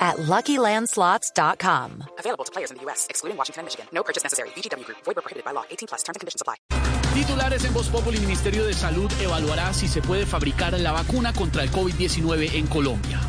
at LuckyLandSlots.com. Available to players in the U.S., excluding Washington and Michigan. No purchase necessary. VGW Group. Void where prohibited by law. 18 plus. Terms and conditions apply. Titulares en Voz Populi, Ministerio de Salud evaluará si se puede fabricar la vacuna contra el COVID-19 en Colombia.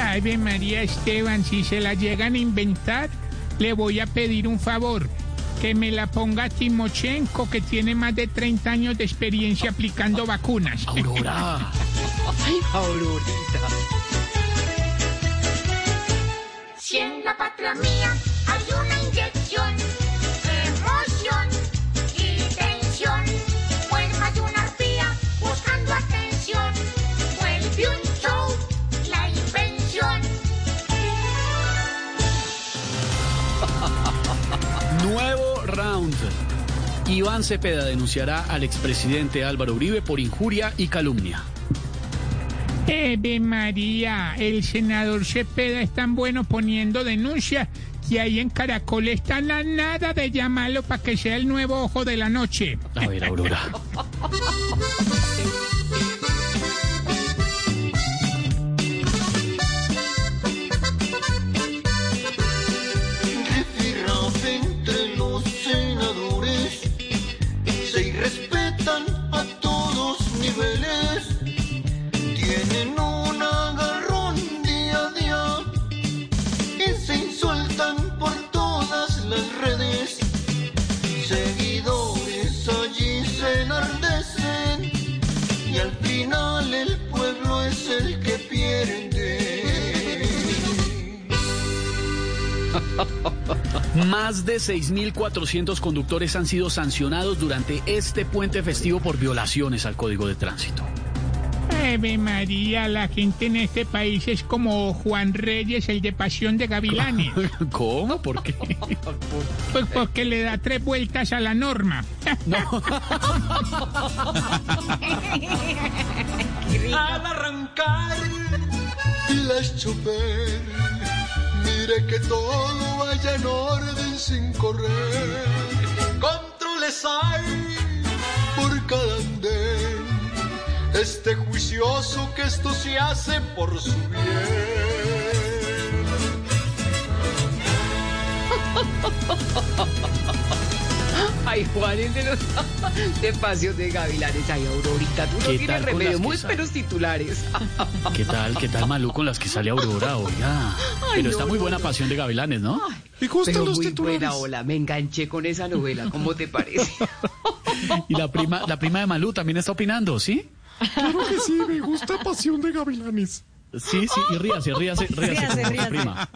Ave María Esteban, si se la llegan a inventar, le voy a pedir un favor. Que me la ponga Timochenko, que tiene más de 30 años de experiencia aplicando vacunas. Aurora. Aurorita. Si en la patria mía hay una inyección, emoción y tensión, pues una arpía buscando atención, vuelve un show la invención. Nuevo round. Iván Cepeda denunciará al expresidente Álvaro Uribe por injuria y calumnia. Ave María, el senador Cepeda es tan bueno poniendo denuncias que ahí en Caracol están a nada de llamarlo para que sea el nuevo ojo de la noche. A ver, Aurora. Rifirrafe entre los senadores se irrespetan a todos niveles. Tienen un agarrón día a día y se insultan por todas las redes. Seguidores allí se enardecen y al final el pueblo es el que pierde. Más de 6.400 conductores han sido sancionados durante este puente festivo por violaciones al Código de Tránsito. Ave María, la gente en este país es como Juan Reyes, el de Pasión de Gavilanes. ¿Cómo? ¿Por qué? Pues porque le da tres vueltas a la norma. Al arrancar las chofer, mire que todo vaya en orden sin correr. Controles hay por cada. Este juicioso que esto se hace por su bien. Ay, Juan es de los de Pasión de Gavilanes. Ay, Aurorita, tú no ¿Qué tienes tal con remedio. las que Muy buenos titulares. ¿Qué tal? ¿Qué tal Malú con las que sale Aurora? Oiga. Pero está muy no, buena no. pasión de gavilanes, ¿no? Pero muy buena ola. Me enganché con esa novela. ¿Cómo te parece? Y la prima, la prima de Malú también está opinando, ¿sí? Claro que sí, me gusta Pasión de Gavilanes. Sí, sí, y ríase, ríase, ríase, con su prima.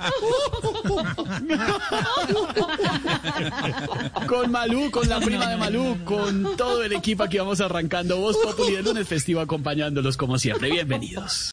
Con Malú, con la prima de Malú, con todo el equipo aquí vamos arrancando Voz Populi de lunes festivo acompañándolos como siempre. Bienvenidos.